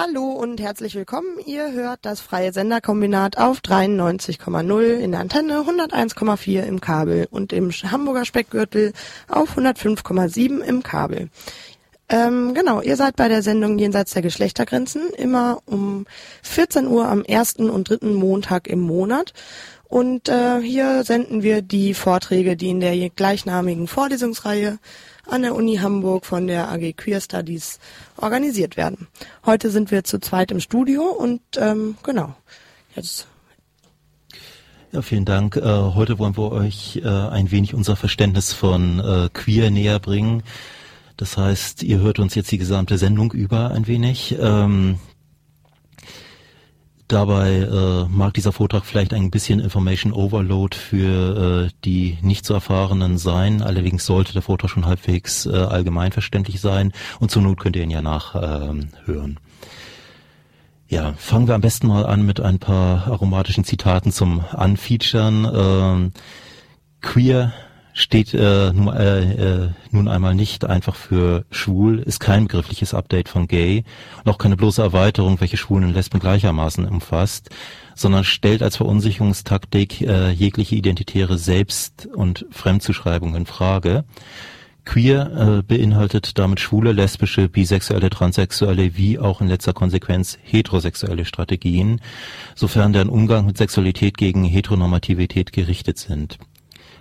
Hallo und herzlich willkommen. Ihr hört das freie Senderkombinat auf 93,0 in der Antenne, 101,4 im Kabel und im Hamburger Speckgürtel auf 105,7 im Kabel. Ähm, genau, ihr seid bei der Sendung Jenseits der Geschlechtergrenzen immer um 14 Uhr am ersten und dritten Montag im Monat. Und äh, hier senden wir die Vorträge, die in der gleichnamigen Vorlesungsreihe an der Uni Hamburg von der AG Queer Studies organisiert werden. Heute sind wir zu zweit im Studio und ähm, genau, jetzt ja, vielen Dank. Äh, heute wollen wir euch äh, ein wenig unser Verständnis von äh, Queer näher bringen. Das heißt, ihr hört uns jetzt die gesamte Sendung über ein wenig. Ähm, Dabei äh, mag dieser Vortrag vielleicht ein bisschen Information Overload für äh, die nicht so erfahrenen sein. Allerdings sollte der Vortrag schon halbwegs äh, allgemeinverständlich sein und zur Not könnt ihr ihn ja nachhören. Ähm, ja, fangen wir am besten mal an mit ein paar aromatischen Zitaten zum Anfeaturen. Ähm, queer steht äh, nun, äh, äh, nun einmal nicht einfach für schwul, ist kein begriffliches Update von gay und auch keine bloße Erweiterung, welche Schwulen und Lesben gleichermaßen umfasst, sondern stellt als Verunsicherungstaktik äh, jegliche identitäre Selbst- und Fremdzuschreibung in Frage. Queer äh, beinhaltet damit schwule, lesbische, bisexuelle, transsexuelle wie auch in letzter Konsequenz heterosexuelle Strategien, sofern deren Umgang mit Sexualität gegen Heteronormativität gerichtet sind.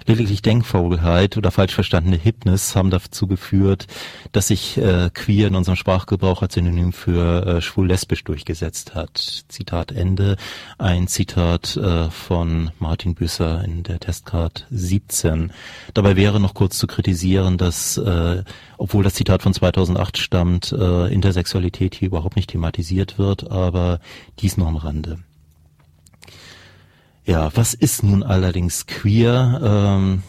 Lediglich Denkfaulheit oder falsch verstandene Hipness haben dazu geführt, dass sich äh, queer in unserem Sprachgebrauch als Synonym für äh, schwul-lesbisch durchgesetzt hat. Zitat Ende. Ein Zitat äh, von Martin Büsser in der Testcard 17. Dabei wäre noch kurz zu kritisieren, dass, äh, obwohl das Zitat von 2008 stammt, äh, Intersexualität hier überhaupt nicht thematisiert wird, aber dies nur am Rande. Ja, was ist nun allerdings queer? Ähm,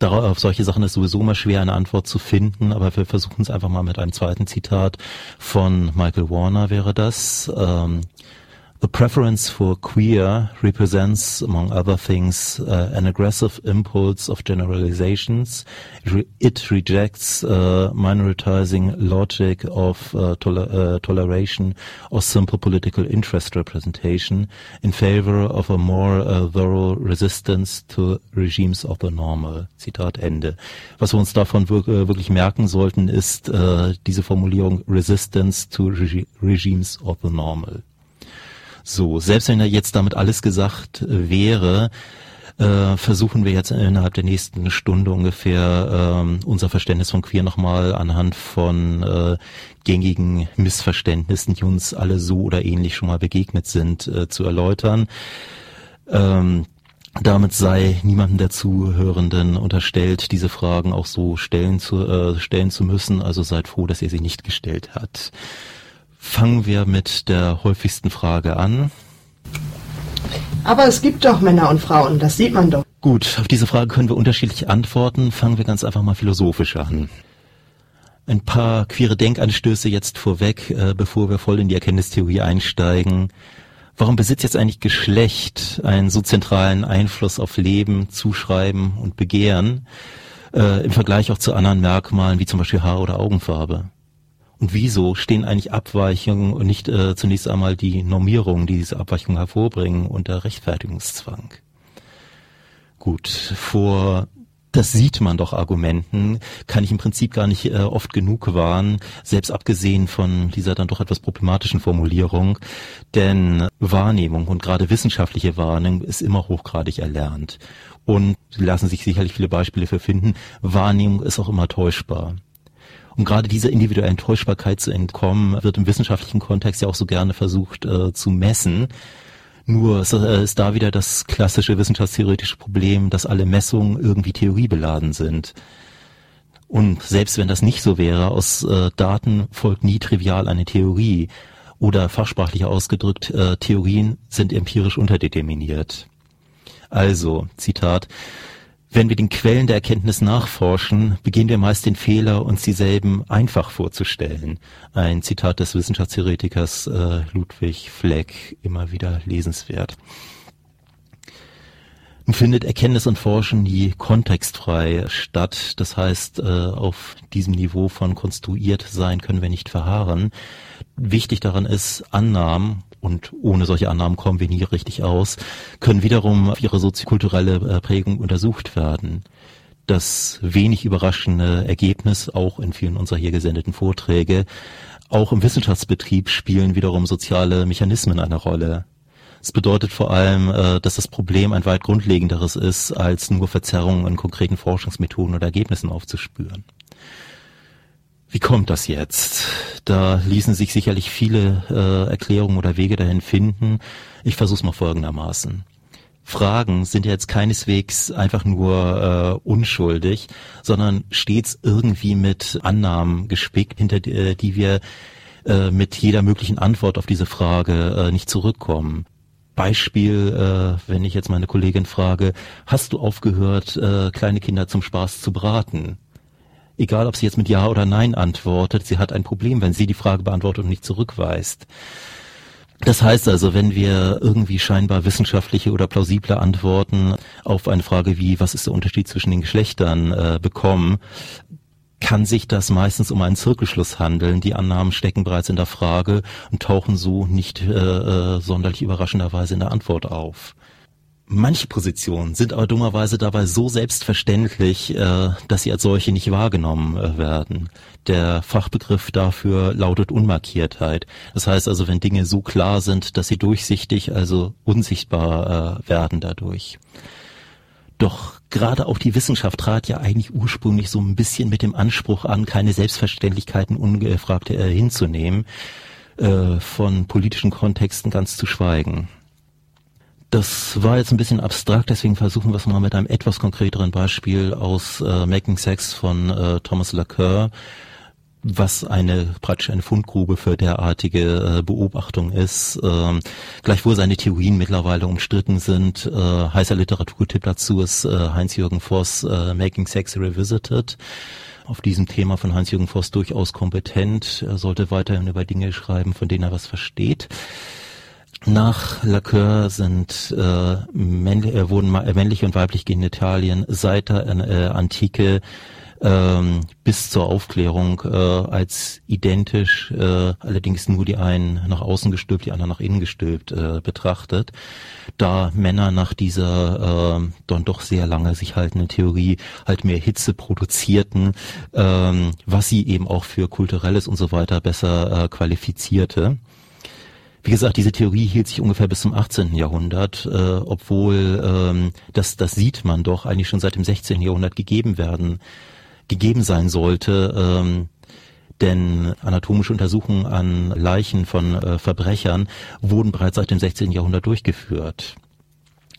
auf solche Sachen ist sowieso immer schwer, eine Antwort zu finden, aber wir versuchen es einfach mal mit einem zweiten Zitat von Michael Warner wäre das. Ähm, The preference for queer represents, among other things, uh, an aggressive impulse of generalizations. It rejects uh, minoritizing logic of uh, toler uh, toleration or simple political interest representation in favor of a more uh, thorough resistance to regimes of the normal. Zitat Ende. Was wir uns davon äh, wirklich merken sollten, ist äh, diese Formulierung Resistance to regi regimes of the normal. So, selbst wenn da jetzt damit alles gesagt wäre, äh, versuchen wir jetzt innerhalb der nächsten Stunde ungefähr ähm, unser Verständnis von Queer nochmal anhand von äh, gängigen Missverständnissen, die uns alle so oder ähnlich schon mal begegnet sind, äh, zu erläutern. Ähm, damit sei niemandem der Zuhörenden unterstellt, diese Fragen auch so stellen zu, äh, stellen zu müssen. Also seid froh, dass ihr sie nicht gestellt hat. Fangen wir mit der häufigsten Frage an. Aber es gibt doch Männer und Frauen, das sieht man doch. Gut, auf diese Frage können wir unterschiedlich antworten. Fangen wir ganz einfach mal philosophisch an. Ein paar queere Denkanstöße jetzt vorweg, äh, bevor wir voll in die Erkenntnistheorie einsteigen. Warum besitzt jetzt eigentlich Geschlecht einen so zentralen Einfluss auf Leben, Zuschreiben und Begehren äh, im Vergleich auch zu anderen Merkmalen wie zum Beispiel Haar- oder Augenfarbe? Und wieso stehen eigentlich Abweichungen und nicht äh, zunächst einmal die Normierungen, die diese Abweichungen hervorbringen, unter Rechtfertigungszwang? Gut, vor das sieht man doch Argumenten, kann ich im Prinzip gar nicht äh, oft genug warnen, selbst abgesehen von dieser dann doch etwas problematischen Formulierung. Denn Wahrnehmung und gerade wissenschaftliche Wahrnehmung ist immer hochgradig erlernt. Und lassen sich sicherlich viele Beispiele für finden. Wahrnehmung ist auch immer täuschbar. Um gerade dieser individuellen Täuschbarkeit zu entkommen, wird im wissenschaftlichen Kontext ja auch so gerne versucht äh, zu messen. Nur ist, äh, da wieder das klassische wissenschaftstheoretische Problem, dass alle Messungen irgendwie theoriebeladen sind. Und selbst wenn das nicht so wäre, aus äh, Daten folgt nie trivial eine Theorie. Oder fachsprachlich ausgedrückt, äh, Theorien sind empirisch unterdeterminiert. Also, Zitat, wenn wir den Quellen der Erkenntnis nachforschen, begehen wir meist den Fehler, uns dieselben einfach vorzustellen. Ein Zitat des Wissenschaftstheoretikers äh, Ludwig Fleck, immer wieder lesenswert. findet Erkenntnis und Forschen nie kontextfrei statt. Das heißt, äh, auf diesem Niveau von konstruiert sein können wir nicht verharren. Wichtig daran ist, Annahmen und ohne solche Annahmen kommen wir nie richtig aus, können wiederum auf ihre soziokulturelle äh, Prägung untersucht werden. Das wenig überraschende Ergebnis, auch in vielen unserer hier gesendeten Vorträge, auch im Wissenschaftsbetrieb spielen wiederum soziale Mechanismen eine Rolle. Es bedeutet vor allem, äh, dass das Problem ein weit grundlegenderes ist, als nur Verzerrungen in konkreten Forschungsmethoden oder Ergebnissen aufzuspüren. Wie kommt das jetzt? Da ließen sich sicherlich viele äh, Erklärungen oder Wege dahin finden. Ich versuche es mal folgendermaßen. Fragen sind ja jetzt keineswegs einfach nur äh, unschuldig, sondern stets irgendwie mit Annahmen gespickt, hinter die, äh, die wir äh, mit jeder möglichen Antwort auf diese Frage äh, nicht zurückkommen. Beispiel, äh, wenn ich jetzt meine Kollegin frage, hast du aufgehört, äh, kleine Kinder zum Spaß zu braten? Egal, ob sie jetzt mit Ja oder Nein antwortet, sie hat ein Problem, wenn sie die Frage beantwortet und nicht zurückweist. Das heißt also, wenn wir irgendwie scheinbar wissenschaftliche oder plausible Antworten auf eine Frage wie, was ist der Unterschied zwischen den Geschlechtern äh, bekommen, kann sich das meistens um einen Zirkelschluss handeln. Die Annahmen stecken bereits in der Frage und tauchen so nicht äh, äh, sonderlich überraschenderweise in der Antwort auf. Manche Positionen sind aber dummerweise dabei so selbstverständlich, äh, dass sie als solche nicht wahrgenommen äh, werden. Der Fachbegriff dafür lautet Unmarkiertheit. Das heißt also, wenn Dinge so klar sind, dass sie durchsichtig, also unsichtbar äh, werden dadurch. Doch gerade auch die Wissenschaft trat ja eigentlich ursprünglich so ein bisschen mit dem Anspruch an, keine Selbstverständlichkeiten ungefragt hinzunehmen, von politischen Kontexten ganz zu schweigen. Das war jetzt ein bisschen abstrakt, deswegen versuchen wir es mal mit einem etwas konkreteren Beispiel aus äh, Making Sex von äh, Thomas Lacour, was eine praktisch eine Fundgrube für derartige äh, Beobachtung ist. Ähm, gleichwohl seine Theorien mittlerweile umstritten sind. Äh, heißer Literaturtipp dazu ist äh, Heinz-Jürgen Voss äh, Making Sex Revisited auf diesem Thema von Hans-Jürgen Voss durchaus kompetent. Er sollte weiterhin über Dinge schreiben, von denen er was versteht. Nach Lacoeur sind äh, männlich, äh, wurden äh, männliche und weibliche Genitalien seit der äh, Antike ähm, bis zur Aufklärung äh, als identisch, äh, allerdings nur die einen nach außen gestülpt, die anderen nach innen gestülpt äh, betrachtet, da Männer nach dieser äh, dann doch sehr lange sich haltenden Theorie halt mehr Hitze produzierten, ähm, was sie eben auch für kulturelles und so weiter besser äh, qualifizierte. Wie gesagt, diese Theorie hielt sich ungefähr bis zum 18. Jahrhundert, äh, obwohl ähm, das, das sieht man doch eigentlich schon seit dem 16. Jahrhundert gegeben werden, gegeben sein sollte. Ähm, denn anatomische Untersuchungen an Leichen von äh, Verbrechern wurden bereits seit dem 16. Jahrhundert durchgeführt.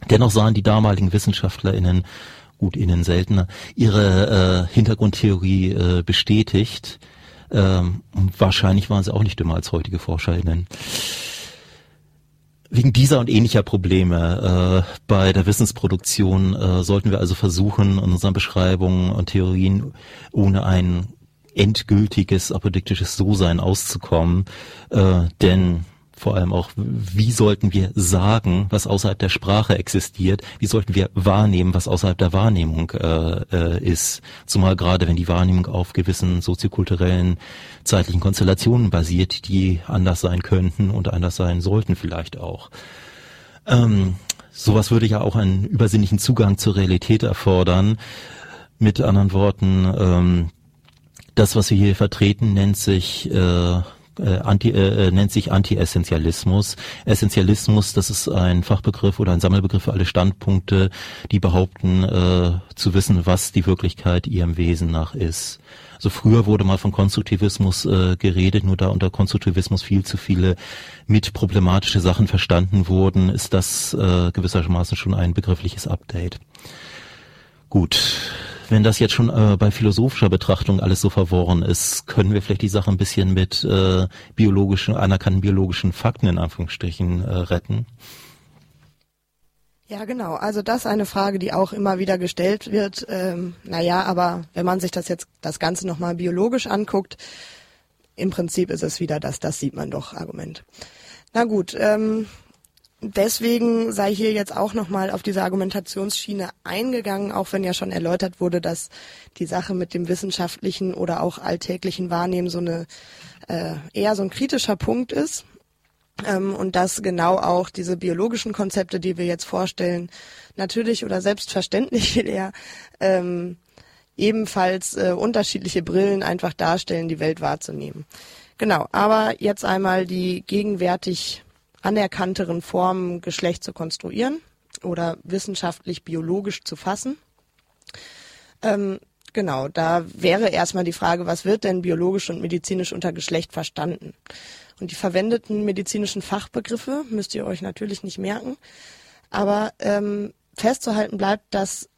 Dennoch sahen die damaligen WissenschaftlerInnen, gut innen seltener, ihre äh, Hintergrundtheorie äh, bestätigt. Ähm, wahrscheinlich waren sie auch nicht dümmer als heutige ForscherInnen. Wegen dieser und ähnlicher Probleme äh, bei der Wissensproduktion äh, sollten wir also versuchen, in unseren Beschreibungen und Theorien ohne ein endgültiges apodiktisches So-Sein auszukommen. Äh, denn vor allem auch, wie sollten wir sagen, was außerhalb der Sprache existiert, wie sollten wir wahrnehmen, was außerhalb der Wahrnehmung äh, äh, ist, zumal gerade wenn die Wahrnehmung auf gewissen soziokulturellen zeitlichen Konstellationen basiert, die anders sein könnten und anders sein sollten vielleicht auch. Ähm, sowas würde ja auch einen übersinnlichen Zugang zur Realität erfordern. Mit anderen Worten, ähm, das, was wir hier vertreten, nennt sich äh, äh, anti, äh, äh, nennt sich Anti-Essentialismus. Essentialismus, das ist ein Fachbegriff oder ein Sammelbegriff für alle Standpunkte, die behaupten äh, zu wissen, was die Wirklichkeit ihrem Wesen nach ist. So früher wurde mal von Konstruktivismus äh, geredet, nur da unter Konstruktivismus viel zu viele mit problematische Sachen verstanden wurden, ist das äh, gewissermaßen schon ein begriffliches Update. Gut, wenn das jetzt schon äh, bei philosophischer Betrachtung alles so verworren ist, können wir vielleicht die Sache ein bisschen mit äh, biologischen, anerkannten biologischen Fakten in Anführungsstrichen äh, retten? Ja, genau. Also das ist eine Frage, die auch immer wieder gestellt wird. Ähm, naja, aber wenn man sich das jetzt das Ganze nochmal biologisch anguckt, im Prinzip ist es wieder das, das sieht man doch Argument. Na gut, ähm, deswegen sei hier jetzt auch nochmal auf diese Argumentationsschiene eingegangen, auch wenn ja schon erläutert wurde, dass die Sache mit dem wissenschaftlichen oder auch alltäglichen Wahrnehmen so eine äh, eher so ein kritischer Punkt ist. Ähm, und dass genau auch diese biologischen Konzepte, die wir jetzt vorstellen, natürlich oder selbstverständlich eher ähm, ebenfalls äh, unterschiedliche Brillen einfach darstellen, die Welt wahrzunehmen. Genau, aber jetzt einmal die gegenwärtig anerkannteren Formen Geschlecht zu konstruieren oder wissenschaftlich biologisch zu fassen. Ähm, genau, da wäre erstmal die Frage, was wird denn biologisch und medizinisch unter Geschlecht verstanden? Und die verwendeten medizinischen Fachbegriffe müsst ihr euch natürlich nicht merken, aber ähm, festzuhalten bleibt, dass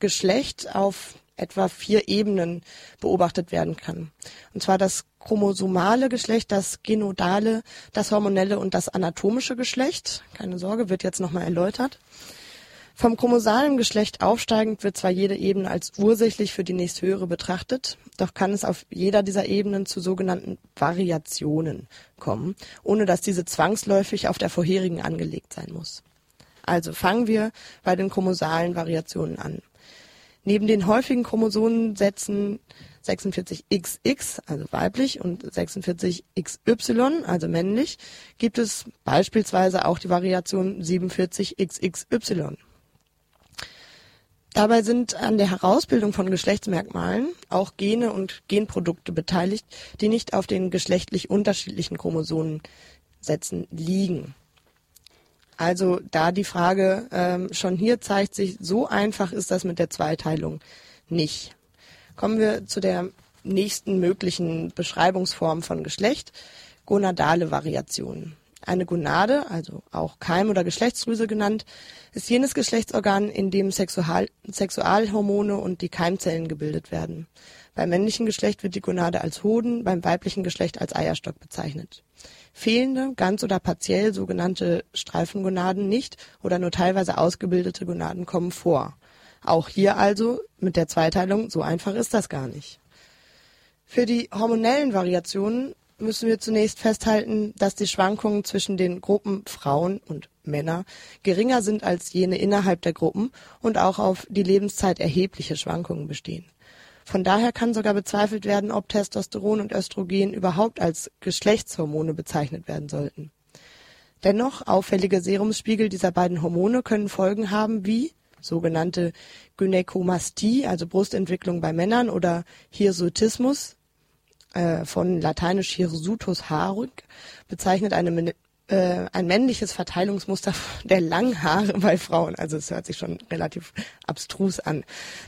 Geschlecht auf etwa vier Ebenen beobachtet werden kann. Und zwar das chromosomale Geschlecht, das genodale, das hormonelle und das anatomische Geschlecht. Keine Sorge, wird jetzt nochmal erläutert. Vom chromosalen Geschlecht aufsteigend wird zwar jede Ebene als ursächlich für die nächsthöhere betrachtet, doch kann es auf jeder dieser Ebenen zu sogenannten Variationen kommen, ohne dass diese zwangsläufig auf der vorherigen angelegt sein muss. Also fangen wir bei den chromosalen Variationen an. Neben den häufigen Chromosomensätzen 46XX, also weiblich, und 46XY, also männlich, gibt es beispielsweise auch die Variation 47XXY. Dabei sind an der Herausbildung von Geschlechtsmerkmalen auch Gene und Genprodukte beteiligt, die nicht auf den geschlechtlich unterschiedlichen Chromosomensätzen liegen. Also da die Frage ähm, schon hier zeigt sich, so einfach ist das mit der Zweiteilung nicht. Kommen wir zu der nächsten möglichen Beschreibungsform von Geschlecht, gonadale Variationen. Eine Gonade, also auch Keim- oder Geschlechtsdrüse genannt, ist jenes Geschlechtsorgan, in dem Sexual Sexualhormone und die Keimzellen gebildet werden. Beim männlichen Geschlecht wird die Gonade als Hoden, beim weiblichen Geschlecht als Eierstock bezeichnet. Fehlende, ganz oder partiell sogenannte Streifengonaden nicht oder nur teilweise ausgebildete Gonaden kommen vor. Auch hier also mit der Zweiteilung, so einfach ist das gar nicht. Für die hormonellen Variationen müssen wir zunächst festhalten, dass die Schwankungen zwischen den Gruppen Frauen und Männer geringer sind als jene innerhalb der Gruppen und auch auf die Lebenszeit erhebliche Schwankungen bestehen. Von daher kann sogar bezweifelt werden, ob Testosteron und Östrogen überhaupt als Geschlechtshormone bezeichnet werden sollten. Dennoch, auffällige Serumspiegel dieser beiden Hormone können Folgen haben wie sogenannte Gynäkomastie, also Brustentwicklung bei Männern oder Hirsutismus, äh, von lateinisch hirsutus haarig, bezeichnet eine äh, ein männliches Verteilungsmuster der Langhaare bei Frauen. Also es hört sich schon relativ abstrus an.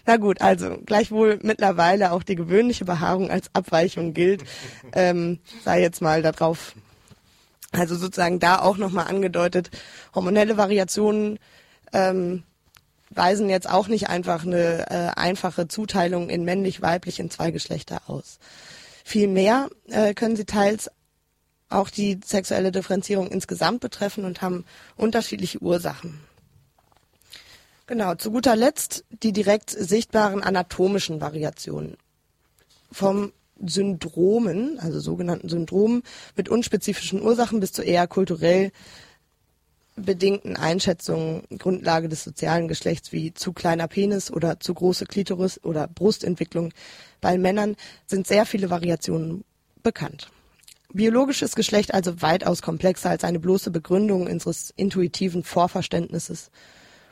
Na gut, also gleichwohl mittlerweile auch die gewöhnliche Behaarung als Abweichung gilt, ähm, sei jetzt mal darauf, also sozusagen da auch nochmal angedeutet, hormonelle Variationen ähm, weisen jetzt auch nicht einfach eine äh, einfache Zuteilung in männlich-weiblich in zwei Geschlechter aus. Vielmehr äh, können sie teils auch die sexuelle Differenzierung insgesamt betreffen und haben unterschiedliche Ursachen. Genau, zu guter Letzt die direkt sichtbaren anatomischen Variationen. Vom Syndromen, also sogenannten Syndromen mit unspezifischen Ursachen bis zu eher kulturell bedingten Einschätzungen Grundlage des sozialen Geschlechts wie zu kleiner Penis oder zu große Klitoris oder Brustentwicklung bei Männern sind sehr viele Variationen bekannt. Biologisches Geschlecht also weitaus komplexer als eine bloße Begründung unseres intuitiven Vorverständnisses.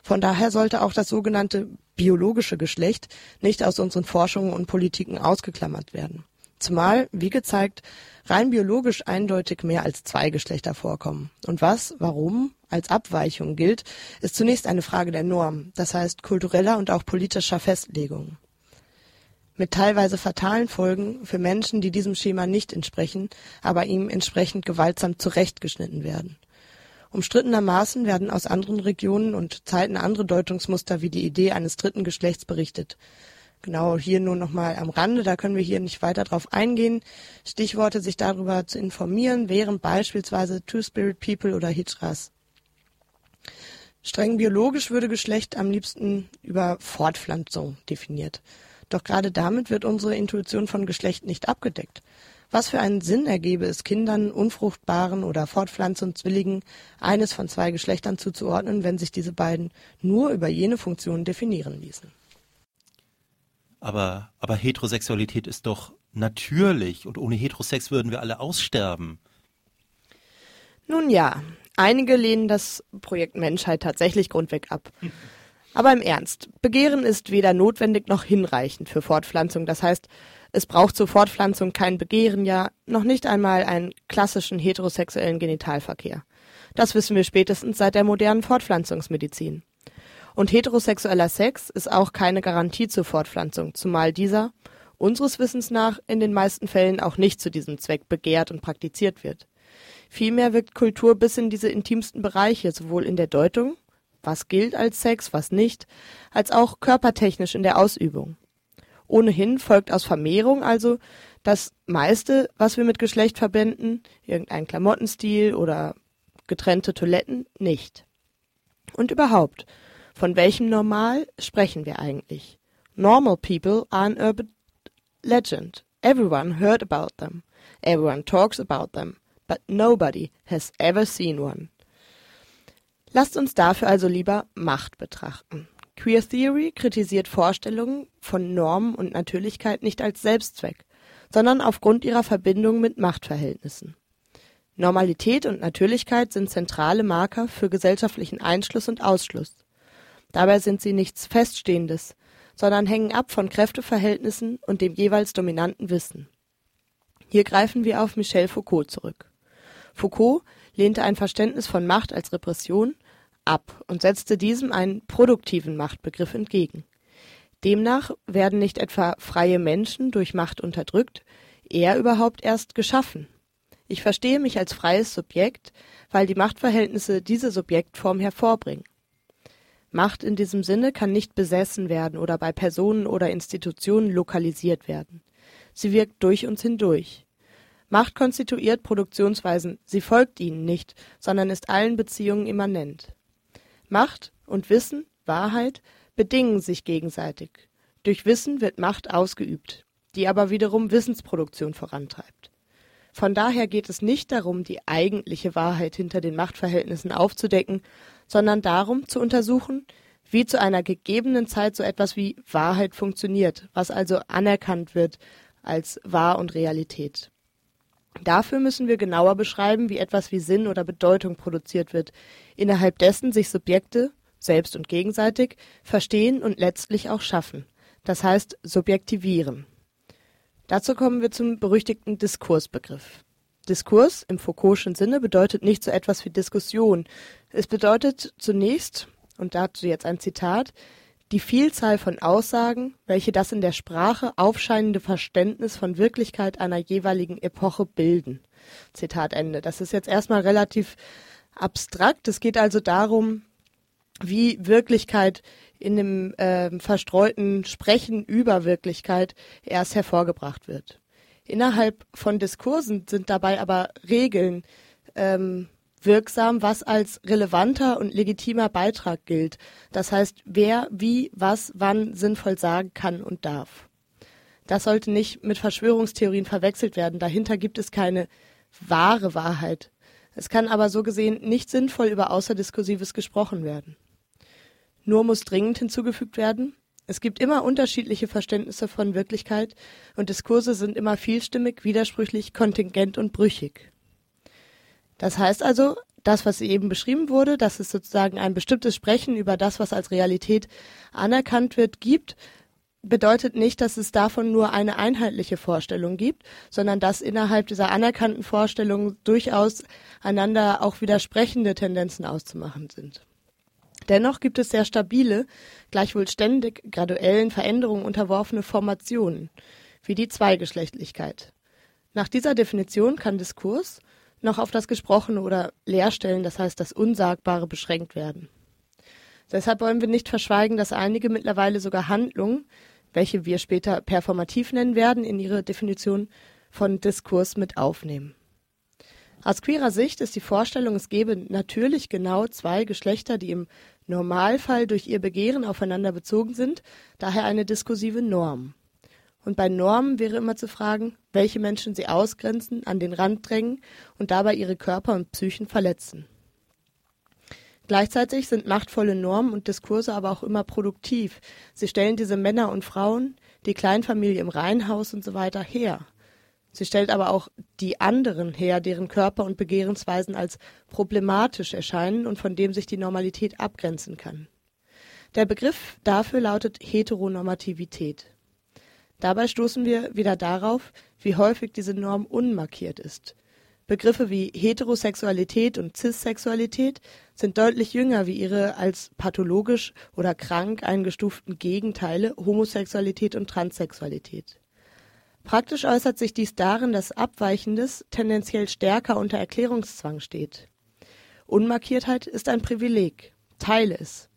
Von daher sollte auch das sogenannte biologische Geschlecht nicht aus unseren Forschungen und Politiken ausgeklammert werden. Zumal, wie gezeigt, rein biologisch eindeutig mehr als zwei Geschlechter vorkommen. Und was, warum als Abweichung gilt, ist zunächst eine Frage der Norm, das heißt kultureller und auch politischer Festlegung mit teilweise fatalen Folgen für Menschen, die diesem Schema nicht entsprechen, aber ihm entsprechend gewaltsam zurechtgeschnitten werden. Umstrittenermaßen werden aus anderen Regionen und Zeiten andere Deutungsmuster wie die Idee eines dritten Geschlechts berichtet. Genau hier nur noch mal am Rande, da können wir hier nicht weiter drauf eingehen. Stichworte, sich darüber zu informieren, wären beispielsweise Two-Spirit People oder Hijras. Streng biologisch würde Geschlecht am liebsten über Fortpflanzung definiert. Doch gerade damit wird unsere Intuition von Geschlecht nicht abgedeckt. Was für einen Sinn ergebe es Kindern, unfruchtbaren oder fortpflanzungswilligen eines von zwei Geschlechtern zuzuordnen, wenn sich diese beiden nur über jene Funktionen definieren ließen? Aber, aber Heterosexualität ist doch natürlich und ohne Heterosex würden wir alle aussterben. Nun ja, einige lehnen das Projekt Menschheit tatsächlich grundweg ab. Aber im Ernst, Begehren ist weder notwendig noch hinreichend für Fortpflanzung. Das heißt, es braucht zur Fortpflanzung kein Begehren, ja noch nicht einmal einen klassischen heterosexuellen Genitalverkehr. Das wissen wir spätestens seit der modernen Fortpflanzungsmedizin. Und heterosexueller Sex ist auch keine Garantie zur Fortpflanzung, zumal dieser, unseres Wissens nach, in den meisten Fällen auch nicht zu diesem Zweck begehrt und praktiziert wird. Vielmehr wirkt Kultur bis in diese intimsten Bereiche, sowohl in der Deutung, was gilt als Sex, was nicht, als auch körpertechnisch in der Ausübung. Ohnehin folgt aus Vermehrung also das meiste, was wir mit Geschlecht verbinden, irgendein Klamottenstil oder getrennte Toiletten, nicht. Und überhaupt, von welchem Normal sprechen wir eigentlich? Normal people are an urban legend. Everyone heard about them. Everyone talks about them. But nobody has ever seen one. Lasst uns dafür also lieber Macht betrachten. Queer Theory kritisiert Vorstellungen von Normen und Natürlichkeit nicht als Selbstzweck, sondern aufgrund ihrer Verbindung mit Machtverhältnissen. Normalität und Natürlichkeit sind zentrale Marker für gesellschaftlichen Einschluss und Ausschluss. Dabei sind sie nichts Feststehendes, sondern hängen ab von Kräfteverhältnissen und dem jeweils dominanten Wissen. Hier greifen wir auf Michel Foucault zurück. Foucault lehnte ein Verständnis von Macht als Repression ab und setzte diesem einen produktiven Machtbegriff entgegen. Demnach werden nicht etwa freie Menschen durch Macht unterdrückt, eher überhaupt erst geschaffen. Ich verstehe mich als freies Subjekt, weil die Machtverhältnisse diese Subjektform hervorbringen. Macht in diesem Sinne kann nicht besessen werden oder bei Personen oder Institutionen lokalisiert werden. Sie wirkt durch uns hindurch. Macht konstituiert Produktionsweisen, sie folgt ihnen nicht, sondern ist allen Beziehungen immanent. Macht und Wissen, Wahrheit, bedingen sich gegenseitig. Durch Wissen wird Macht ausgeübt, die aber wiederum Wissensproduktion vorantreibt. Von daher geht es nicht darum, die eigentliche Wahrheit hinter den Machtverhältnissen aufzudecken, sondern darum zu untersuchen, wie zu einer gegebenen Zeit so etwas wie Wahrheit funktioniert, was also anerkannt wird als wahr und Realität. Dafür müssen wir genauer beschreiben, wie etwas wie Sinn oder Bedeutung produziert wird, innerhalb dessen sich Subjekte, selbst und gegenseitig, verstehen und letztlich auch schaffen, das heißt subjektivieren. Dazu kommen wir zum berüchtigten Diskursbegriff. Diskurs im Foucault'schen Sinne bedeutet nicht so etwas wie Diskussion. Es bedeutet zunächst, und dazu jetzt ein Zitat, die Vielzahl von Aussagen, welche das in der Sprache aufscheinende Verständnis von Wirklichkeit einer jeweiligen Epoche bilden. Zitat Ende. Das ist jetzt erstmal relativ abstrakt. Es geht also darum, wie Wirklichkeit in dem äh, verstreuten Sprechen über Wirklichkeit erst hervorgebracht wird. Innerhalb von Diskursen sind dabei aber Regeln ähm, wirksam, was als relevanter und legitimer Beitrag gilt. Das heißt, wer wie, was, wann sinnvoll sagen kann und darf. Das sollte nicht mit Verschwörungstheorien verwechselt werden. Dahinter gibt es keine wahre Wahrheit. Es kann aber so gesehen nicht sinnvoll über Außerdiskursives gesprochen werden. Nur muss dringend hinzugefügt werden, es gibt immer unterschiedliche Verständnisse von Wirklichkeit und Diskurse sind immer vielstimmig, widersprüchlich, kontingent und brüchig. Das heißt also, das, was eben beschrieben wurde, dass es sozusagen ein bestimmtes Sprechen über das, was als Realität anerkannt wird, gibt, bedeutet nicht, dass es davon nur eine einheitliche Vorstellung gibt, sondern dass innerhalb dieser anerkannten Vorstellung durchaus einander auch widersprechende Tendenzen auszumachen sind. Dennoch gibt es sehr stabile, gleichwohl ständig graduellen Veränderungen unterworfene Formationen, wie die Zweigeschlechtlichkeit. Nach dieser Definition kann Diskurs noch auf das Gesprochene oder Leerstellen, das heißt das Unsagbare, beschränkt werden. Deshalb wollen wir nicht verschweigen, dass einige mittlerweile sogar Handlungen, welche wir später performativ nennen werden, in ihre Definition von Diskurs mit aufnehmen. Aus queerer Sicht ist die Vorstellung, es gebe natürlich genau zwei Geschlechter, die im Normalfall durch ihr Begehren aufeinander bezogen sind, daher eine diskursive Norm. Und bei Normen wäre immer zu fragen, welche Menschen sie ausgrenzen, an den Rand drängen und dabei ihre Körper und Psychen verletzen. Gleichzeitig sind machtvolle Normen und Diskurse aber auch immer produktiv. Sie stellen diese Männer und Frauen, die Kleinfamilie im Reihenhaus und so weiter her. Sie stellt aber auch die anderen her, deren Körper und Begehrensweisen als problematisch erscheinen und von dem sich die Normalität abgrenzen kann. Der Begriff dafür lautet Heteronormativität. Dabei stoßen wir wieder darauf, wie häufig diese Norm unmarkiert ist. Begriffe wie Heterosexualität und Cissexualität sind deutlich jünger wie ihre als pathologisch oder krank eingestuften Gegenteile Homosexualität und Transsexualität. Praktisch äußert sich dies darin, dass Abweichendes tendenziell stärker unter Erklärungszwang steht. Unmarkiertheit ist ein Privileg. Teile es.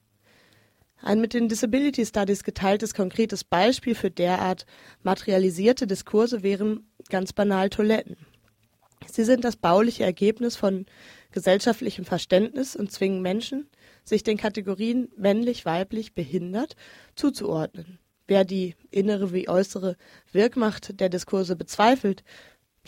Ein mit den Disability Studies geteiltes konkretes Beispiel für derart materialisierte Diskurse wären ganz banal Toiletten. Sie sind das bauliche Ergebnis von gesellschaftlichem Verständnis und zwingen Menschen, sich den Kategorien männlich, weiblich, behindert zuzuordnen. Wer die innere wie äußere Wirkmacht der Diskurse bezweifelt,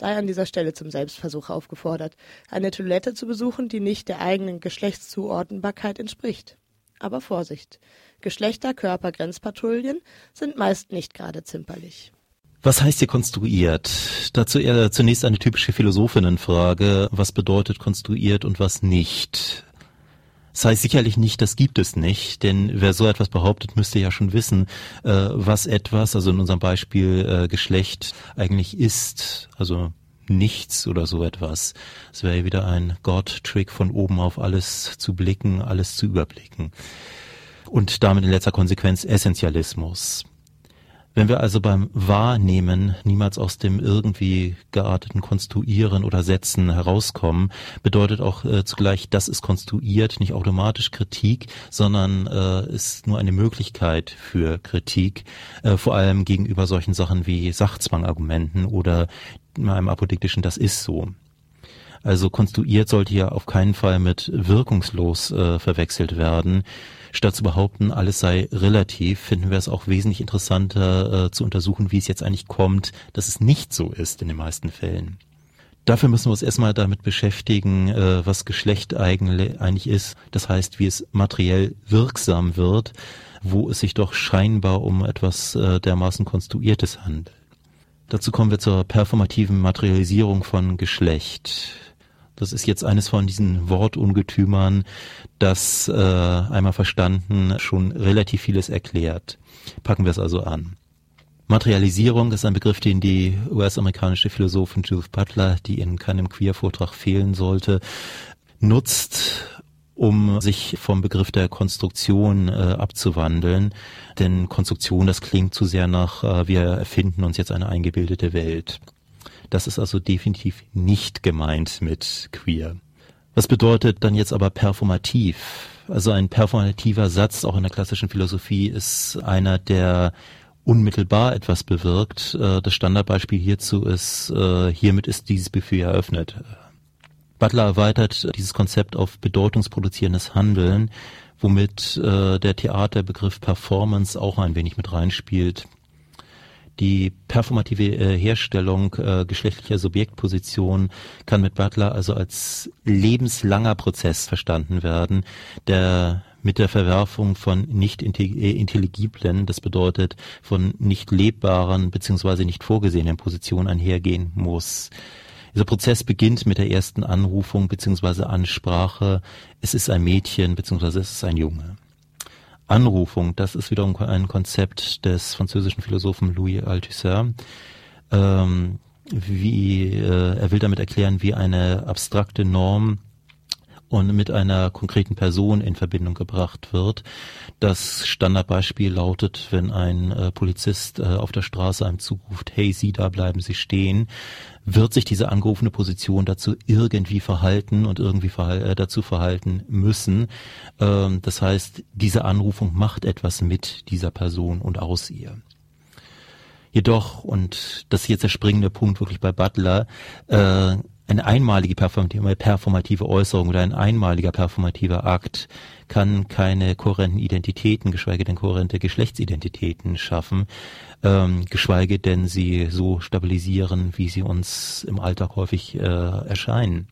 sei an dieser Stelle zum Selbstversuch aufgefordert, eine Toilette zu besuchen, die nicht der eigenen Geschlechtszuordnbarkeit entspricht. Aber Vorsicht, Geschlechter-Körper-Grenzpatrouillen sind meist nicht gerade zimperlich. Was heißt hier konstruiert? Dazu eher zunächst eine typische Philosophinnenfrage. Was bedeutet konstruiert und was nicht? Das heißt sicherlich nicht, das gibt es nicht, denn wer so etwas behauptet, müsste ja schon wissen, äh, was etwas, also in unserem Beispiel äh, Geschlecht, eigentlich ist. Also nichts oder so etwas. Es wäre wieder ein God-Trick von oben auf alles zu blicken, alles zu überblicken. Und damit in letzter Konsequenz Essentialismus. Wenn wir also beim Wahrnehmen niemals aus dem irgendwie gearteten Konstruieren oder Setzen herauskommen, bedeutet auch äh, zugleich, das ist konstruiert, nicht automatisch Kritik, sondern äh, ist nur eine Möglichkeit für Kritik, äh, vor allem gegenüber solchen Sachen wie Sachzwangargumenten oder einem apodiktischen Das ist so. Also konstruiert sollte ja auf keinen Fall mit wirkungslos äh, verwechselt werden. Statt zu behaupten, alles sei relativ, finden wir es auch wesentlich interessanter äh, zu untersuchen, wie es jetzt eigentlich kommt, dass es nicht so ist in den meisten Fällen. Dafür müssen wir uns erstmal damit beschäftigen, äh, was Geschlecht eigentlich ist. Das heißt, wie es materiell wirksam wird, wo es sich doch scheinbar um etwas äh, dermaßen Konstruiertes handelt. Dazu kommen wir zur performativen Materialisierung von Geschlecht. Das ist jetzt eines von diesen Wortungetümern, das äh, einmal verstanden schon relativ vieles erklärt. Packen wir es also an. Materialisierung ist ein Begriff, den die US-amerikanische Philosophin Judith Butler, die in keinem Queer-Vortrag fehlen sollte, nutzt, um sich vom Begriff der Konstruktion äh, abzuwandeln. Denn Konstruktion, das klingt zu sehr nach, äh, wir erfinden uns jetzt eine eingebildete Welt. Das ist also definitiv nicht gemeint mit queer. Was bedeutet dann jetzt aber performativ? Also ein performativer Satz, auch in der klassischen Philosophie, ist einer, der unmittelbar etwas bewirkt. Äh, das Standardbeispiel hierzu ist, äh, hiermit ist dieses Buffet eröffnet. Butler erweitert dieses Konzept auf bedeutungsproduzierendes Handeln, womit äh, der Theaterbegriff Performance auch ein wenig mit reinspielt. Die performative äh, Herstellung äh, geschlechtlicher Subjektposition kann mit Butler also als lebenslanger Prozess verstanden werden, der mit der Verwerfung von nicht äh, intelligiblen, das bedeutet von nicht lebbaren bzw. nicht vorgesehenen Positionen einhergehen muss. Dieser Prozess beginnt mit der ersten Anrufung bzw. Ansprache. Es ist ein Mädchen bzw. es ist ein Junge. Anrufung, das ist wiederum ein Konzept des französischen Philosophen Louis Althusser. Ähm, wie äh, er will damit erklären, wie eine abstrakte Norm und mit einer konkreten Person in Verbindung gebracht wird. Das Standardbeispiel lautet, wenn ein äh, Polizist äh, auf der Straße einem zuruft, hey, Sie da bleiben Sie stehen, wird sich diese angerufene Position dazu irgendwie verhalten und irgendwie verhal äh, dazu verhalten müssen. Ähm, das heißt, diese Anrufung macht etwas mit dieser Person und aus ihr. Jedoch, und das ist jetzt der springende Punkt wirklich bei Butler, äh, eine einmalige performative Äußerung oder ein einmaliger performativer Akt kann keine kohärenten Identitäten, geschweige denn kohärente Geschlechtsidentitäten schaffen, ähm, geschweige denn sie so stabilisieren, wie sie uns im Alltag häufig äh, erscheinen.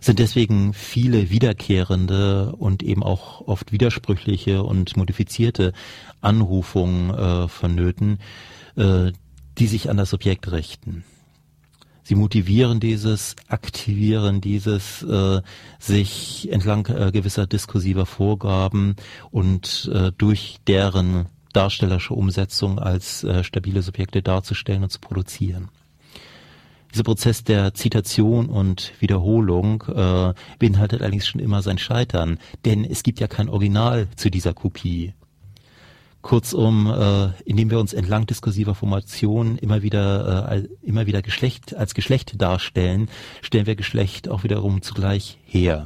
Sind deswegen viele wiederkehrende und eben auch oft widersprüchliche und modifizierte Anrufungen äh, vonnöten, äh, die sich an das Subjekt richten. Sie motivieren dieses, aktivieren dieses, äh, sich entlang äh, gewisser diskursiver Vorgaben und äh, durch deren darstellerische Umsetzung als äh, stabile Subjekte darzustellen und zu produzieren. Dieser Prozess der Zitation und Wiederholung äh, beinhaltet allerdings schon immer sein Scheitern, denn es gibt ja kein Original zu dieser Kopie. Kurzum, äh, indem wir uns entlang diskursiver Formationen immer wieder, äh, immer wieder Geschlecht als Geschlecht darstellen, stellen wir Geschlecht auch wiederum zugleich her,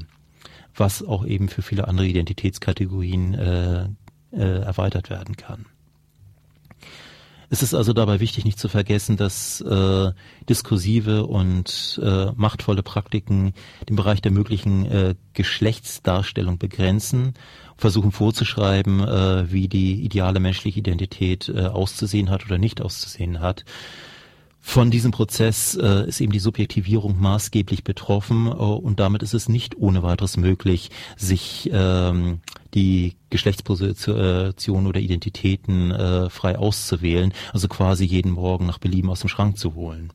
was auch eben für viele andere Identitätskategorien äh, äh, erweitert werden kann. Es ist also dabei wichtig, nicht zu vergessen, dass äh, diskursive und äh, machtvolle Praktiken den Bereich der möglichen äh, Geschlechtsdarstellung begrenzen, versuchen vorzuschreiben, äh, wie die ideale menschliche Identität äh, auszusehen hat oder nicht auszusehen hat. Von diesem Prozess äh, ist eben die Subjektivierung maßgeblich betroffen äh, und damit ist es nicht ohne weiteres möglich, sich ähm, die Geschlechtsposition oder Identitäten äh, frei auszuwählen, also quasi jeden Morgen nach Belieben aus dem Schrank zu holen.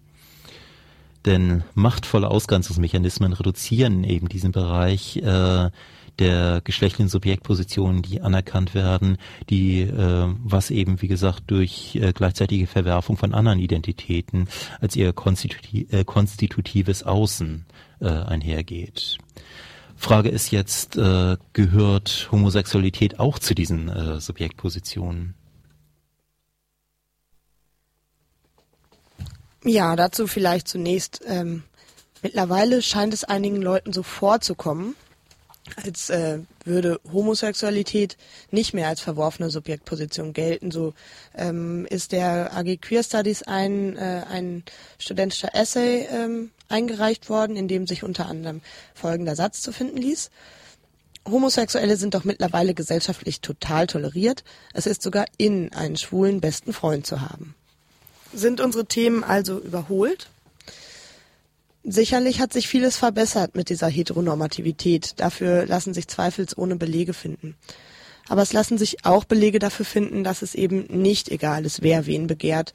Denn machtvolle Ausgrenzungsmechanismen reduzieren eben diesen Bereich äh, der geschlechtlichen Subjektpositionen, die anerkannt werden, die äh, was eben wie gesagt durch äh, gleichzeitige Verwerfung von anderen Identitäten als ihr konstituti äh, konstitutives Außen äh, einhergeht. Frage ist jetzt, äh, gehört Homosexualität auch zu diesen äh, Subjektpositionen? Ja, dazu vielleicht zunächst. Ähm, mittlerweile scheint es einigen Leuten so vorzukommen, als äh, würde Homosexualität nicht mehr als verworfene Subjektposition gelten. So ähm, ist der AG Queer Studies ein, äh, ein studentischer Essay ähm, eingereicht worden, in dem sich unter anderem folgender Satz zu finden ließ. Homosexuelle sind doch mittlerweile gesellschaftlich total toleriert. Es ist sogar in, einen schwulen besten Freund zu haben. Sind unsere Themen also überholt? Sicherlich hat sich vieles verbessert mit dieser Heteronormativität. Dafür lassen sich zweifelsohne Belege finden. Aber es lassen sich auch Belege dafür finden, dass es eben nicht egal ist, wer wen begehrt,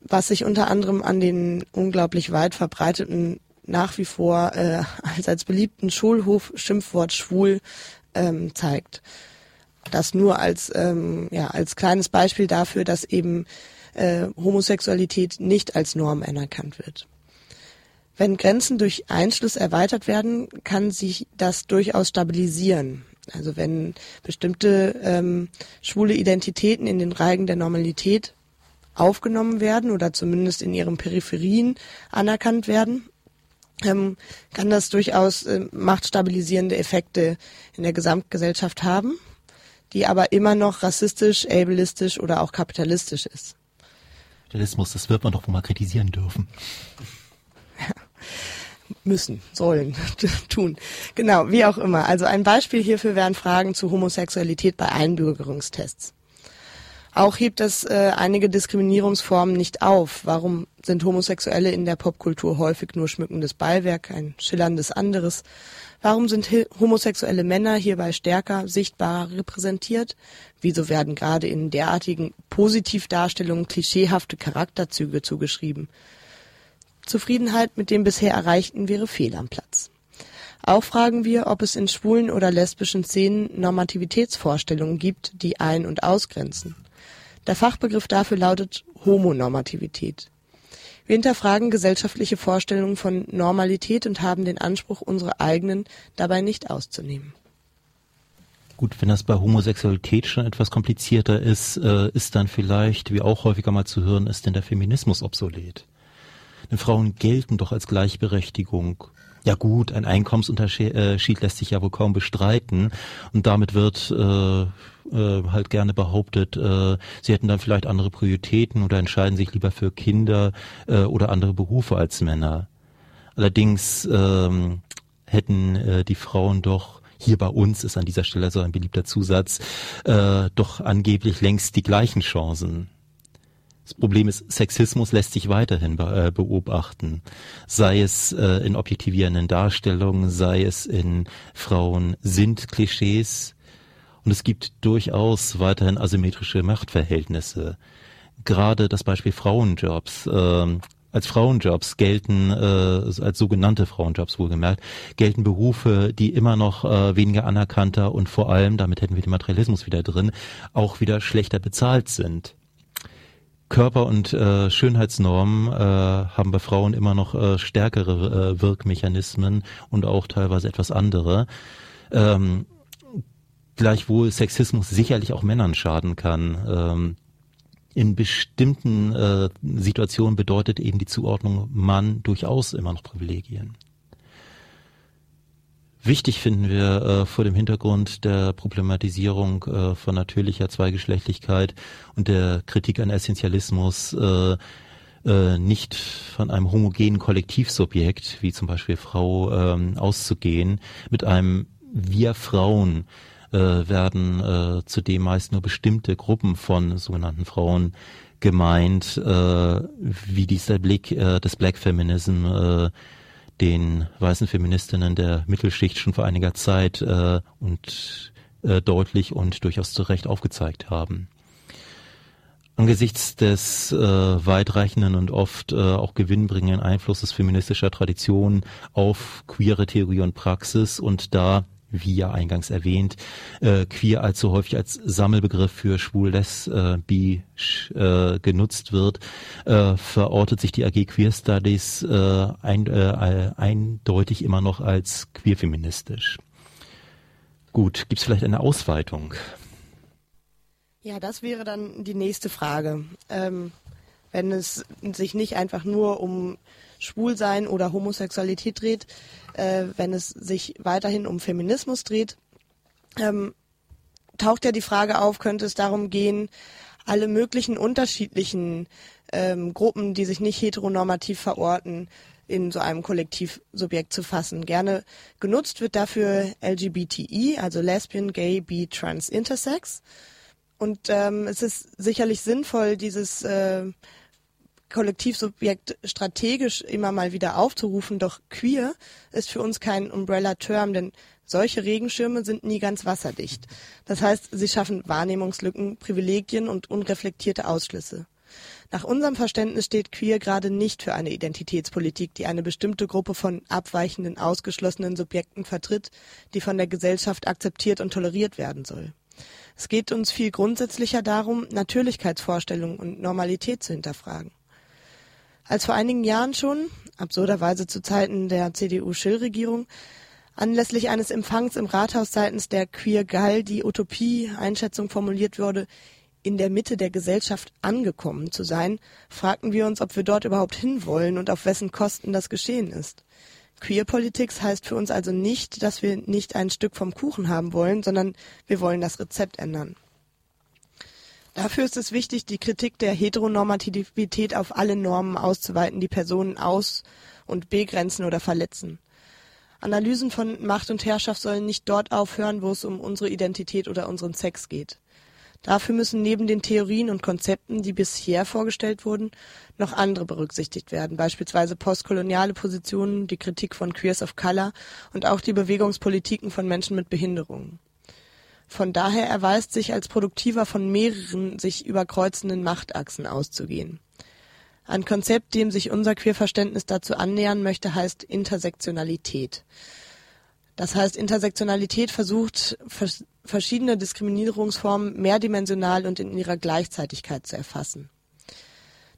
was sich unter anderem an den unglaublich weit verbreiteten, nach wie vor äh, als als beliebten Schulhof-Schimpfwort schwul ähm, zeigt. Das nur als ähm, ja als kleines Beispiel dafür, dass eben äh, Homosexualität nicht als Norm anerkannt wird. Wenn Grenzen durch Einschluss erweitert werden, kann sich das durchaus stabilisieren. Also wenn bestimmte ähm, schwule Identitäten in den Reigen der Normalität aufgenommen werden oder zumindest in ihren Peripherien anerkannt werden, ähm, kann das durchaus äh, machtstabilisierende Effekte in der Gesamtgesellschaft haben, die aber immer noch rassistisch, ableistisch oder auch kapitalistisch ist. Kapitalismus, das wird man doch wohl mal kritisieren dürfen. Müssen, sollen, tun. Genau, wie auch immer. Also ein Beispiel hierfür wären Fragen zu Homosexualität bei Einbürgerungstests. Auch hebt es äh, einige Diskriminierungsformen nicht auf. Warum sind Homosexuelle in der Popkultur häufig nur schmückendes Beiwerk, ein schillerndes anderes? Warum sind homosexuelle Männer hierbei stärker, sichtbarer repräsentiert? Wieso werden gerade in derartigen Positivdarstellungen klischeehafte Charakterzüge zugeschrieben? Zufriedenheit mit dem bisher Erreichten wäre fehl am Platz. Auch fragen wir, ob es in schwulen oder lesbischen Szenen Normativitätsvorstellungen gibt, die ein- und ausgrenzen. Der Fachbegriff dafür lautet Homonormativität. Wir hinterfragen gesellschaftliche Vorstellungen von Normalität und haben den Anspruch, unsere eigenen dabei nicht auszunehmen. Gut, wenn das bei Homosexualität schon etwas komplizierter ist, äh, ist dann vielleicht, wie auch häufiger mal zu hören ist, denn der Feminismus obsolet. Denn Frauen gelten doch als Gleichberechtigung. Ja gut, ein Einkommensunterschied äh, lässt sich ja wohl kaum bestreiten und damit wird äh, äh, halt gerne behauptet, äh, sie hätten dann vielleicht andere Prioritäten oder entscheiden sich lieber für Kinder äh, oder andere Berufe als Männer. Allerdings ähm, hätten äh, die Frauen doch hier bei uns ist an dieser Stelle so ein beliebter Zusatz, äh, doch angeblich längst die gleichen Chancen. Das Problem ist, Sexismus lässt sich weiterhin be äh, beobachten. Sei es äh, in objektivierenden Darstellungen, sei es in Frauen sind Klischees. Und es gibt durchaus weiterhin asymmetrische Machtverhältnisse. Gerade das Beispiel Frauenjobs. Äh, als Frauenjobs gelten, äh, als sogenannte Frauenjobs wohlgemerkt, gelten Berufe, die immer noch äh, weniger anerkannter und vor allem, damit hätten wir den Materialismus wieder drin, auch wieder schlechter bezahlt sind. Körper- und äh, Schönheitsnormen äh, haben bei Frauen immer noch äh, stärkere äh, Wirkmechanismen und auch teilweise etwas andere. Ähm, gleichwohl Sexismus sicherlich auch Männern schaden kann. Ähm, in bestimmten äh, Situationen bedeutet eben die Zuordnung Mann durchaus immer noch Privilegien. Wichtig finden wir äh, vor dem Hintergrund der Problematisierung äh, von natürlicher Zweigeschlechtlichkeit und der Kritik an Essentialismus äh, äh, nicht von einem homogenen Kollektivsubjekt, wie zum Beispiel Frau, ähm, auszugehen, mit einem Wir Frauen äh, werden äh, zudem meist nur bestimmte Gruppen von sogenannten Frauen gemeint, wie dieser Blick des Black Feminism den weißen Feministinnen der Mittelschicht schon vor einiger Zeit äh, und äh, deutlich und durchaus zu Recht aufgezeigt haben. Angesichts des äh, weitreichenden und oft äh, auch gewinnbringenden Einflusses feministischer Traditionen auf queere Theorie und Praxis und da wie ja eingangs erwähnt, äh, queer allzu häufig als Sammelbegriff für schwul, les, äh, bi äh, genutzt wird, äh, verortet sich die AG Queer Studies äh, ein, äh, eindeutig immer noch als queerfeministisch. Gut, gibt es vielleicht eine Ausweitung? Ja, das wäre dann die nächste Frage. Ähm, wenn es sich nicht einfach nur um Schwulsein oder Homosexualität dreht, äh, wenn es sich weiterhin um Feminismus dreht, ähm, taucht ja die Frage auf, könnte es darum gehen, alle möglichen unterschiedlichen ähm, Gruppen, die sich nicht heteronormativ verorten, in so einem Kollektivsubjekt zu fassen. Gerne genutzt wird dafür LGBTI, also Lesbian, Gay, Bi, Trans, Intersex. Und ähm, es ist sicherlich sinnvoll, dieses äh, Kollektivsubjekt strategisch immer mal wieder aufzurufen, doch queer ist für uns kein Umbrella-Term, denn solche Regenschirme sind nie ganz wasserdicht. Das heißt, sie schaffen Wahrnehmungslücken, Privilegien und unreflektierte Ausschlüsse. Nach unserem Verständnis steht queer gerade nicht für eine Identitätspolitik, die eine bestimmte Gruppe von abweichenden, ausgeschlossenen Subjekten vertritt, die von der Gesellschaft akzeptiert und toleriert werden soll. Es geht uns viel grundsätzlicher darum, Natürlichkeitsvorstellungen und Normalität zu hinterfragen. Als vor einigen Jahren schon, absurderweise zu Zeiten der CDU-Schill-Regierung, anlässlich eines Empfangs im Rathaus seitens der Queer Gall die Utopie-Einschätzung formuliert wurde, in der Mitte der Gesellschaft angekommen zu sein, fragten wir uns, ob wir dort überhaupt hinwollen und auf wessen Kosten das geschehen ist. Queer-Politics heißt für uns also nicht, dass wir nicht ein Stück vom Kuchen haben wollen, sondern wir wollen das Rezept ändern. Dafür ist es wichtig, die Kritik der Heteronormativität auf alle Normen auszuweiten, die Personen aus- und begrenzen oder verletzen. Analysen von Macht und Herrschaft sollen nicht dort aufhören, wo es um unsere Identität oder unseren Sex geht. Dafür müssen neben den Theorien und Konzepten, die bisher vorgestellt wurden, noch andere berücksichtigt werden, beispielsweise postkoloniale Positionen, die Kritik von Queers of Color und auch die Bewegungspolitiken von Menschen mit Behinderungen. Von daher erweist sich als produktiver von mehreren sich überkreuzenden Machtachsen auszugehen. Ein Konzept, dem sich unser Queerverständnis dazu annähern möchte, heißt Intersektionalität. Das heißt, Intersektionalität versucht, verschiedene Diskriminierungsformen mehrdimensional und in ihrer Gleichzeitigkeit zu erfassen.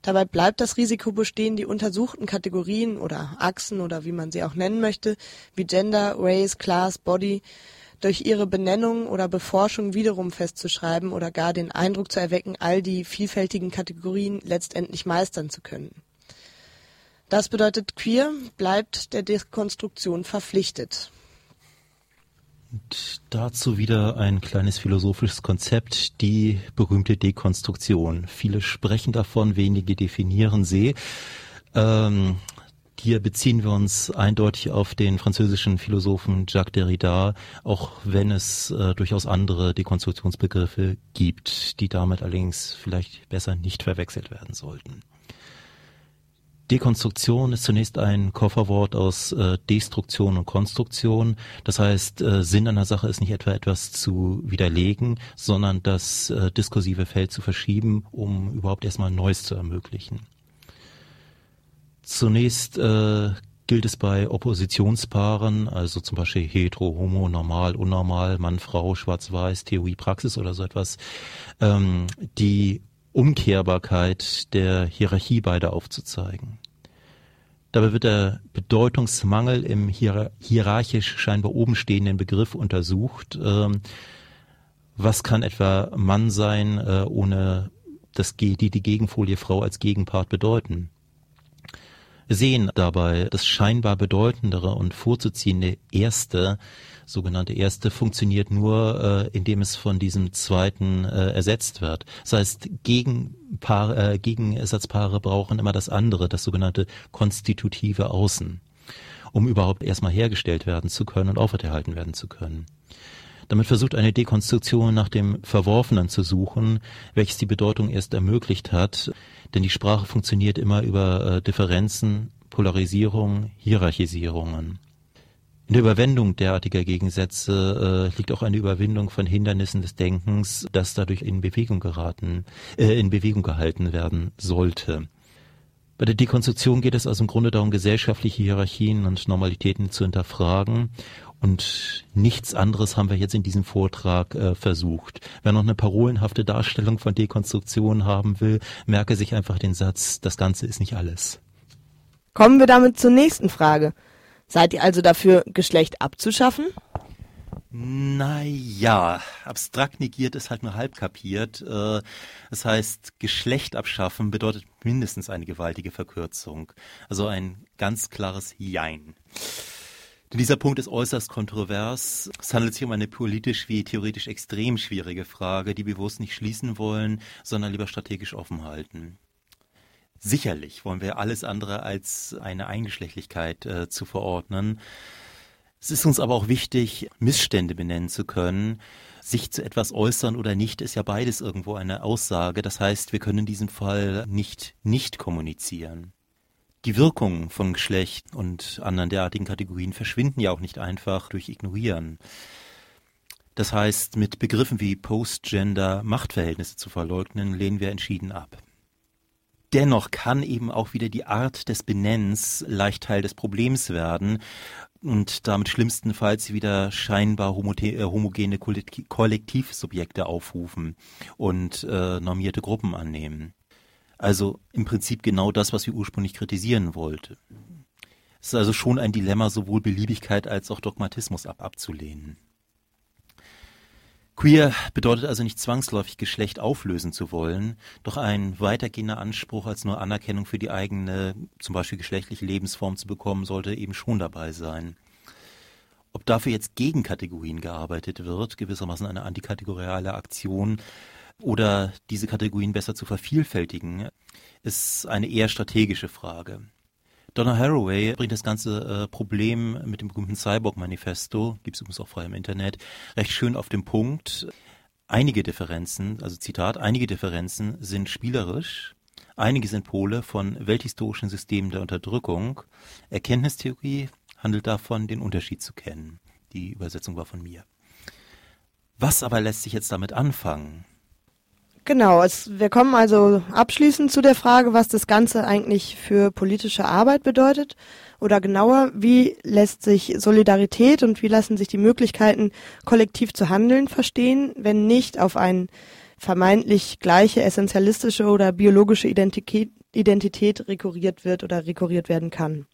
Dabei bleibt das Risiko bestehen, die untersuchten Kategorien oder Achsen oder wie man sie auch nennen möchte, wie Gender, Race, Class, Body, durch ihre Benennung oder Beforschung wiederum festzuschreiben oder gar den Eindruck zu erwecken, all die vielfältigen Kategorien letztendlich meistern zu können. Das bedeutet, queer bleibt der Dekonstruktion verpflichtet. Und dazu wieder ein kleines philosophisches Konzept, die berühmte Dekonstruktion. Viele sprechen davon, wenige definieren sie. Ähm, hier beziehen wir uns eindeutig auf den französischen Philosophen Jacques Derrida, auch wenn es äh, durchaus andere Dekonstruktionsbegriffe gibt, die damit allerdings vielleicht besser nicht verwechselt werden sollten. Dekonstruktion ist zunächst ein Kofferwort aus äh, Destruktion und Konstruktion. Das heißt, äh, Sinn einer Sache ist nicht etwa etwas zu widerlegen, sondern das äh, diskursive Feld zu verschieben, um überhaupt erstmal Neues zu ermöglichen. Zunächst äh, gilt es bei Oppositionspaaren, also zum Beispiel hetero, homo, normal, unnormal, Mann, Frau, schwarz-weiß, Theorie, Praxis oder so etwas, ähm, die Umkehrbarkeit der Hierarchie beider aufzuzeigen. Dabei wird der Bedeutungsmangel im hier hierarchisch scheinbar oben stehenden Begriff untersucht. Ähm, was kann etwa Mann sein, äh, ohne das, die, die Gegenfolie Frau als Gegenpart bedeuten? Sehen dabei das scheinbar bedeutendere und vorzuziehende erste, sogenannte erste, funktioniert nur, äh, indem es von diesem zweiten äh, ersetzt wird. Das heißt, Gegenpaare, äh, Gegenersatzpaare brauchen immer das andere, das sogenannte konstitutive Außen, um überhaupt erstmal hergestellt werden zu können und aufrechterhalten werden zu können. Damit versucht eine Dekonstruktion nach dem Verworfenen zu suchen, welches die Bedeutung erst ermöglicht hat, denn die Sprache funktioniert immer über äh, Differenzen, Polarisierung, Hierarchisierungen. In der Überwindung derartiger Gegensätze äh, liegt auch eine Überwindung von Hindernissen des Denkens, das dadurch in Bewegung geraten, äh, in Bewegung gehalten werden sollte. Bei der Dekonstruktion geht es also im Grunde darum, gesellschaftliche Hierarchien und Normalitäten zu hinterfragen und nichts anderes haben wir jetzt in diesem Vortrag äh, versucht. Wer noch eine parolenhafte Darstellung von Dekonstruktion haben will, merke sich einfach den Satz, das Ganze ist nicht alles. Kommen wir damit zur nächsten Frage. Seid ihr also dafür, Geschlecht abzuschaffen? Naja, abstrakt negiert ist halt nur halb kapiert. Äh, das heißt, Geschlecht abschaffen bedeutet mindestens eine gewaltige Verkürzung. Also ein ganz klares Jein. Dieser Punkt ist äußerst kontrovers. Es handelt sich um eine politisch wie theoretisch extrem schwierige Frage, die wir bewusst nicht schließen wollen, sondern lieber strategisch offen halten. Sicherlich wollen wir alles andere als eine Eingeschlechtlichkeit äh, zu verordnen. Es ist uns aber auch wichtig, Missstände benennen zu können. Sich zu etwas äußern oder nicht ist ja beides irgendwo eine Aussage. Das heißt, wir können in diesem Fall nicht nicht kommunizieren. Die Wirkungen von Geschlecht und anderen derartigen Kategorien verschwinden ja auch nicht einfach durch Ignorieren. Das heißt, mit Begriffen wie Postgender Machtverhältnisse zu verleugnen, lehnen wir entschieden ab. Dennoch kann eben auch wieder die Art des Benennens leicht Teil des Problems werden und damit schlimmstenfalls wieder scheinbar äh, homogene Kollektivsubjekte aufrufen und äh, normierte Gruppen annehmen. Also im Prinzip genau das, was wir ursprünglich kritisieren wollten. Es ist also schon ein Dilemma, sowohl Beliebigkeit als auch Dogmatismus ab abzulehnen. Queer bedeutet also nicht zwangsläufig Geschlecht auflösen zu wollen, doch ein weitergehender Anspruch als nur Anerkennung für die eigene, zum Beispiel geschlechtliche Lebensform zu bekommen, sollte eben schon dabei sein. Ob dafür jetzt gegen Kategorien gearbeitet wird, gewissermaßen eine antikategoriale Aktion, oder diese Kategorien besser zu vervielfältigen, ist eine eher strategische Frage. Donna Haraway bringt das ganze äh, Problem mit dem berühmten Cyborg-Manifesto, gibt es übrigens auch frei im Internet, recht schön auf den Punkt. Einige Differenzen, also Zitat, einige Differenzen sind spielerisch, einige sind Pole von welthistorischen Systemen der Unterdrückung. Erkenntnistheorie handelt davon, den Unterschied zu kennen. Die Übersetzung war von mir. Was aber lässt sich jetzt damit anfangen? Genau, es, wir kommen also abschließend zu der Frage, was das Ganze eigentlich für politische Arbeit bedeutet. Oder genauer, wie lässt sich Solidarität und wie lassen sich die Möglichkeiten, kollektiv zu handeln, verstehen, wenn nicht auf ein vermeintlich gleiche essentialistische oder biologische Identität, Identität rekurriert wird oder rekurriert werden kann.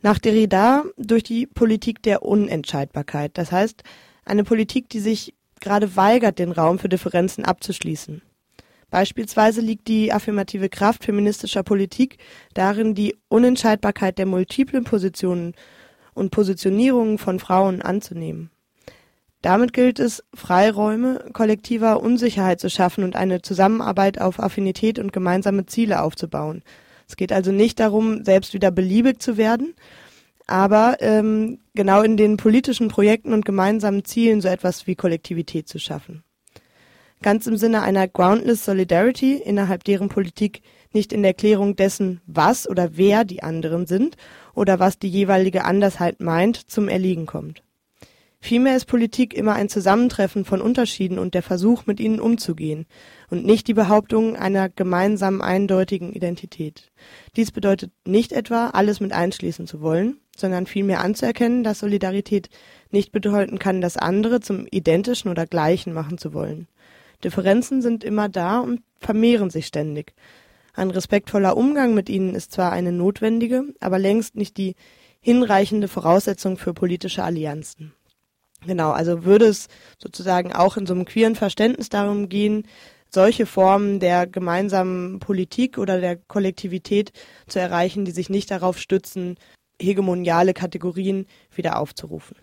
Nach Derrida durch die Politik der Unentscheidbarkeit. Das heißt, eine Politik, die sich gerade weigert, den Raum für Differenzen abzuschließen. Beispielsweise liegt die affirmative Kraft feministischer Politik darin, die Unentscheidbarkeit der multiplen Positionen und Positionierungen von Frauen anzunehmen. Damit gilt es, Freiräume kollektiver Unsicherheit zu schaffen und eine Zusammenarbeit auf Affinität und gemeinsame Ziele aufzubauen, Es geht also nicht darum, selbst wieder beliebig zu werden, aber ähm, genau in den politischen Projekten und gemeinsamen Zielen so etwas wie Kollektivität zu schaffen. Ganz im Sinne einer Groundless Solidarity, innerhalb deren Politik nicht in der Klärung dessen, was oder wer die anderen sind oder was die jeweilige Andersheit meint, zum Erliegen kommt. Vielmehr ist Politik immer ein Zusammentreffen von Unterschieden und der Versuch, mit ihnen umzugehen, und nicht die Behauptung einer gemeinsamen eindeutigen Identität. Dies bedeutet nicht etwa, alles mit einschließen zu wollen, sondern vielmehr anzuerkennen, dass Solidarität nicht bedeuten kann, das andere zum Identischen oder Gleichen machen zu wollen. Differenzen sind immer da und vermehren sich ständig. Ein respektvoller Umgang mit ihnen ist zwar eine notwendige, aber längst nicht die hinreichende Voraussetzung für politische Allianzen. Genau, also würde es sozusagen auch in so einem queeren Verständnis darum gehen, solche Formen der gemeinsamen Politik oder der Kollektivität zu erreichen, die sich nicht darauf stützen, hegemoniale Kategorien wieder aufzurufen.